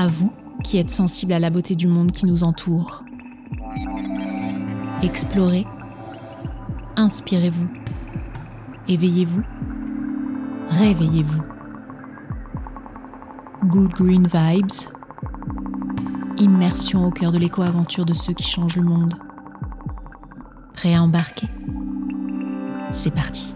À vous qui êtes sensible à la beauté du monde qui nous entoure. Explorez, inspirez-vous, éveillez-vous, réveillez-vous. Good Green Vibes, immersion au cœur de l'éco-aventure de ceux qui changent le monde. Prêt à embarquer C'est parti.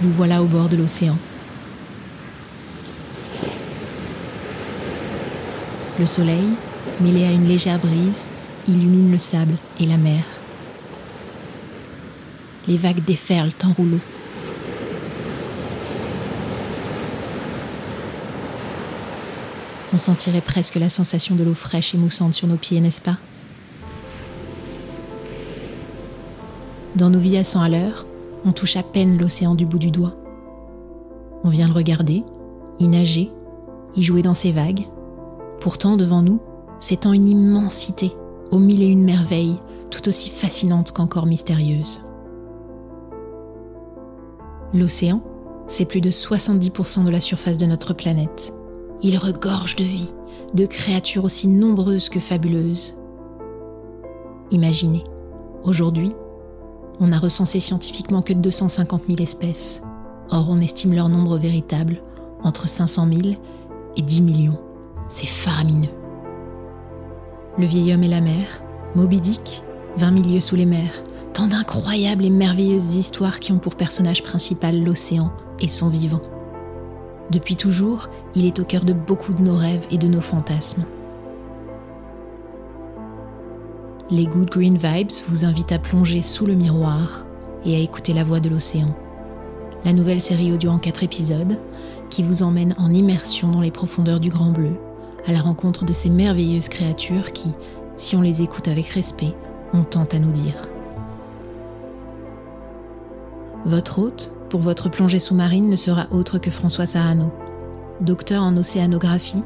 Vous voilà au bord de l'océan. Le soleil, mêlé à une légère brise, illumine le sable et la mer. Les vagues déferlent en rouleau. On sentirait presque la sensation de l'eau fraîche et moussante sur nos pieds, n'est-ce pas? Dans nos vies à 100 à l'heure, on touche à peine l'océan du bout du doigt. On vient le regarder, y nager, y jouer dans ses vagues. Pourtant, devant nous, s'étend une immensité, aux mille et une merveilles, tout aussi fascinantes qu'encore mystérieuses. L'océan, c'est plus de 70% de la surface de notre planète. Il regorge de vie, de créatures aussi nombreuses que fabuleuses. Imaginez, aujourd'hui, on n'a recensé scientifiquement que 250 000 espèces. Or, on estime leur nombre véritable entre 500 000 et 10 millions. C'est faramineux. Le vieil homme et la mer, Moby Dick, 20 milieux sous les mers, tant d'incroyables et merveilleuses histoires qui ont pour personnage principal l'océan et son vivant. Depuis toujours, il est au cœur de beaucoup de nos rêves et de nos fantasmes. Les Good Green Vibes vous invitent à plonger sous le miroir et à écouter la voix de l'océan. La nouvelle série audio en quatre épisodes qui vous emmène en immersion dans les profondeurs du Grand Bleu, à la rencontre de ces merveilleuses créatures qui, si on les écoute avec respect, ont tant à nous dire. Votre hôte pour votre plongée sous-marine ne sera autre que François Sarano, docteur en océanographie,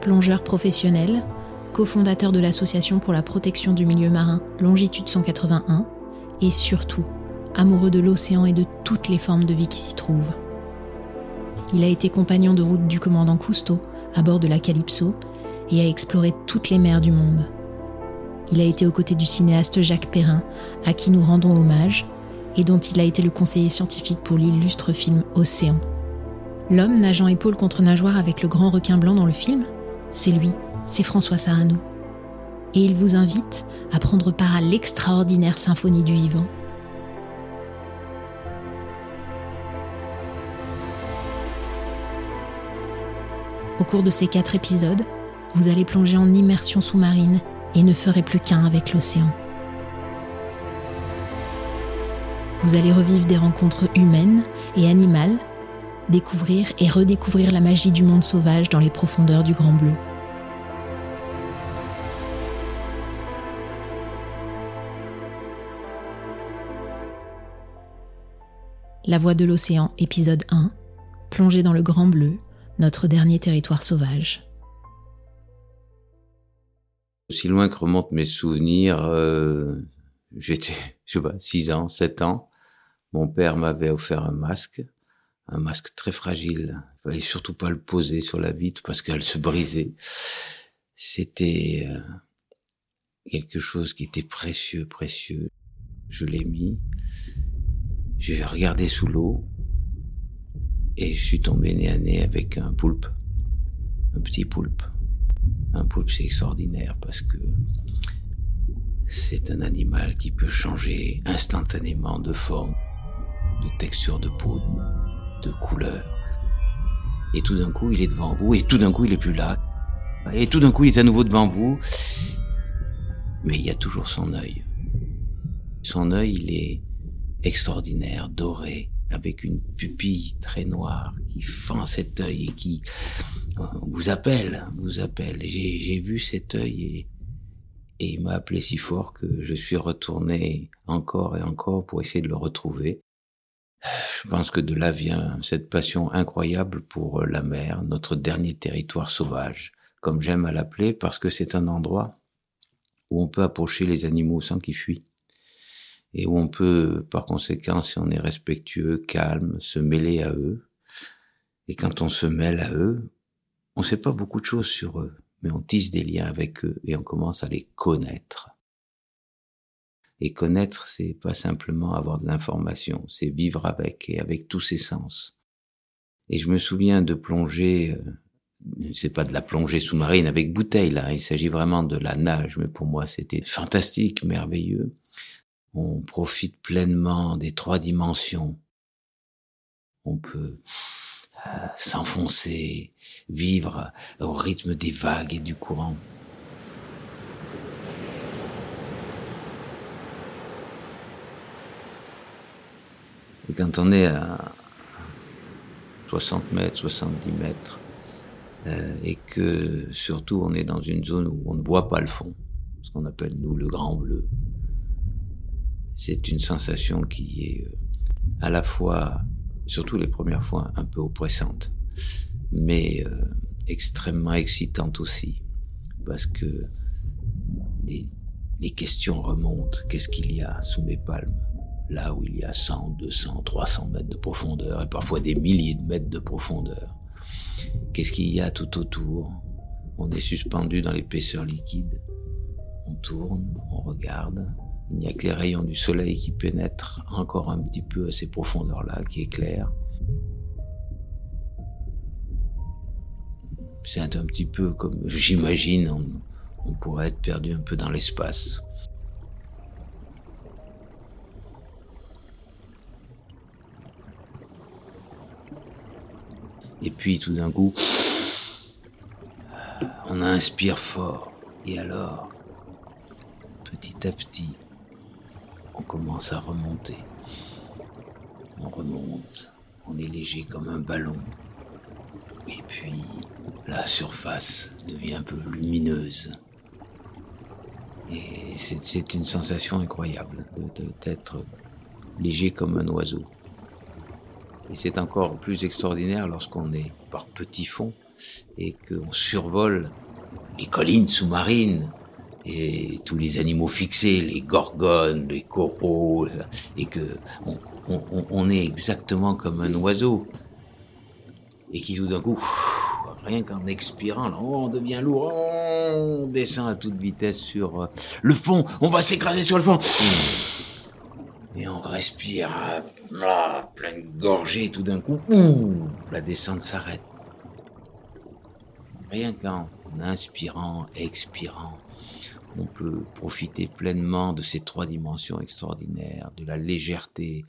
plongeur professionnel, cofondateur de l'Association pour la protection du milieu marin Longitude 181, et surtout amoureux de l'océan et de toutes les formes de vie qui s'y trouvent. Il a été compagnon de route du commandant Cousteau à bord de la Calypso et a exploré toutes les mers du monde. Il a été aux côtés du cinéaste Jacques Perrin, à qui nous rendons hommage, et dont il a été le conseiller scientifique pour l'illustre film Océan. L'homme nageant épaule contre nageoire avec le grand requin blanc dans le film, c'est lui, c'est François Sarano. Et il vous invite à prendre part à l'extraordinaire symphonie du vivant. Au cours de ces quatre épisodes, vous allez plonger en immersion sous-marine et ne ferez plus qu'un avec l'océan. Vous allez revivre des rencontres humaines et animales, découvrir et redécouvrir la magie du monde sauvage dans les profondeurs du Grand Bleu. La Voix de l'océan, épisode 1, Plongée dans le Grand Bleu, notre dernier territoire sauvage. Aussi loin que remontent mes souvenirs, euh, j'étais, je sais pas, 6 ans, 7 ans. Mon père m'avait offert un masque, un masque très fragile. Il fallait surtout pas le poser sur la vitre parce qu'elle se brisait. C'était euh, quelque chose qui était précieux, précieux. Je l'ai mis. J'ai regardé sous l'eau et je suis tombé nez à nez avec un poulpe, un petit poulpe. Un poulpe, c'est extraordinaire parce que c'est un animal qui peut changer instantanément de forme, de texture de peau, de couleur. Et tout d'un coup, il est devant vous, et tout d'un coup, il est plus là. Et tout d'un coup, il est à nouveau devant vous. Mais il y a toujours son œil. Son œil, il est extraordinaire, doré, avec une pupille très noire qui fend cet œil et qui euh, vous appelle, vous appelle. J'ai vu cet œil et, et il m'a appelé si fort que je suis retourné encore et encore pour essayer de le retrouver. Je pense que de là vient cette passion incroyable pour la mer, notre dernier territoire sauvage, comme j'aime à l'appeler, parce que c'est un endroit où on peut approcher les animaux sans qu'ils fuient et où on peut, par conséquent, si on est respectueux, calme, se mêler à eux. Et quand on se mêle à eux, on ne sait pas beaucoup de choses sur eux, mais on tisse des liens avec eux et on commence à les connaître. Et connaître, c'est pas simplement avoir de l'information, c'est vivre avec et avec tous ses sens. Et je me souviens de plonger, euh, c'est pas de la plongée sous-marine avec bouteille là, il s'agit vraiment de la nage, mais pour moi c'était fantastique, merveilleux on profite pleinement des trois dimensions. On peut euh, s'enfoncer, vivre au rythme des vagues et du courant. Et quand on est à 60 mètres, 70 mètres, euh, et que surtout on est dans une zone où on ne voit pas le fond, ce qu'on appelle nous le grand bleu, c'est une sensation qui est euh, à la fois, surtout les premières fois, un peu oppressante, mais euh, extrêmement excitante aussi, parce que les, les questions remontent. Qu'est-ce qu'il y a sous mes palmes? Là où il y a 100, 200, 300 mètres de profondeur, et parfois des milliers de mètres de profondeur. Qu'est-ce qu'il y a tout autour? On est suspendu dans l'épaisseur liquide. On tourne, on regarde, il n'y a que les rayons du soleil qui pénètrent encore un petit peu à ces profondeurs-là, qui éclairent. C'est un petit peu comme, j'imagine, on, pourrait être perdu un peu dans l'espace. Et puis tout d'un coup, on inspire fort. Et alors, petit à petit, commence à remonter. On remonte, on est léger comme un ballon. Et puis, la surface devient un peu lumineuse. Et c'est une sensation incroyable d'être léger comme un oiseau. Et c'est encore plus extraordinaire lorsqu'on est par petits fonds et qu'on survole les collines sous-marines et tous les animaux fixés, les gorgones, les coraux, et que on, est exactement comme un oiseau, et qui tout d'un coup, rien qu'en expirant, on devient lourd, on descend à toute vitesse sur euh, le fond, on va s'écraser sur le fond. Et on respire là, pleine gorgée, tout d'un coup, la descente s'arrête. Rien qu'en inspirant, expirant, on peut profiter pleinement de ces trois dimensions extraordinaires, de la légèreté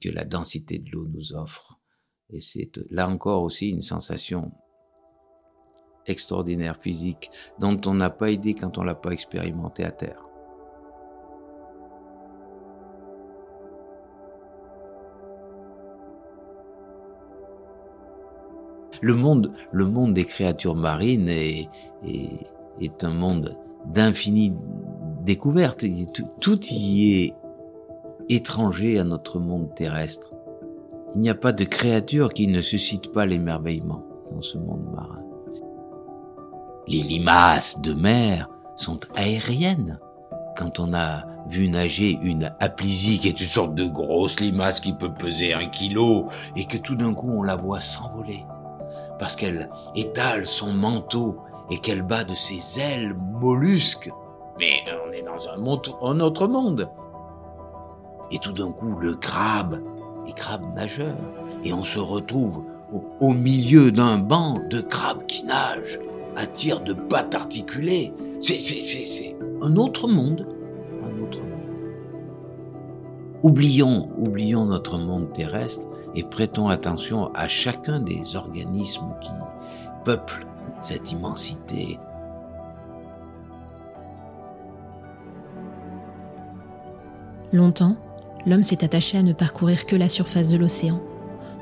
que la densité de l'eau nous offre. Et c'est là encore aussi une sensation extraordinaire physique dont on n'a pas idée quand on l'a pas expérimenté à terre. Le monde, des créatures marines est, un monde d'infinies découvertes. Tout y est étranger à notre monde terrestre. Il n'y a pas de créature qui ne suscite pas l'émerveillement dans ce monde marin. Les limaces de mer sont aériennes. Quand on a vu nager une aplysie qui est une sorte de grosse limace qui peut peser un kilo et que tout d'un coup on la voit s'envoler parce qu'elle étale son manteau et qu'elle bat de ses ailes mollusques. Mais on est dans un, autre monde. Et tout d'un coup, le crabe est crabe nageur. Et on se retrouve au, milieu d'un banc de crabes qui nagent, à tir de pattes articulées. C'est, c'est, c'est, c'est un autre monde. Un autre monde. Oublions, oublions notre monde terrestre et prêtons attention à chacun des organismes qui peuplent cette immensité. Longtemps, l'homme s'est attaché à ne parcourir que la surface de l'océan,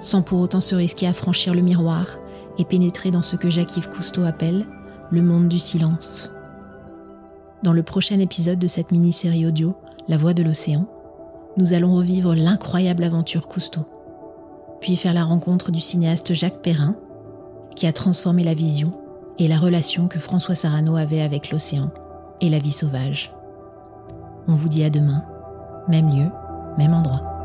sans pour autant se risquer à franchir le miroir et pénétrer dans ce que Jacques-Yves Cousteau appelle le monde du silence. Dans le prochain épisode de cette mini-série audio, La Voix de l'océan, nous allons revivre l'incroyable aventure Cousteau, puis faire la rencontre du cinéaste Jacques Perrin, qui a transformé la vision et la relation que François Sarano avait avec l'océan et la vie sauvage. On vous dit à demain, même lieu, même endroit.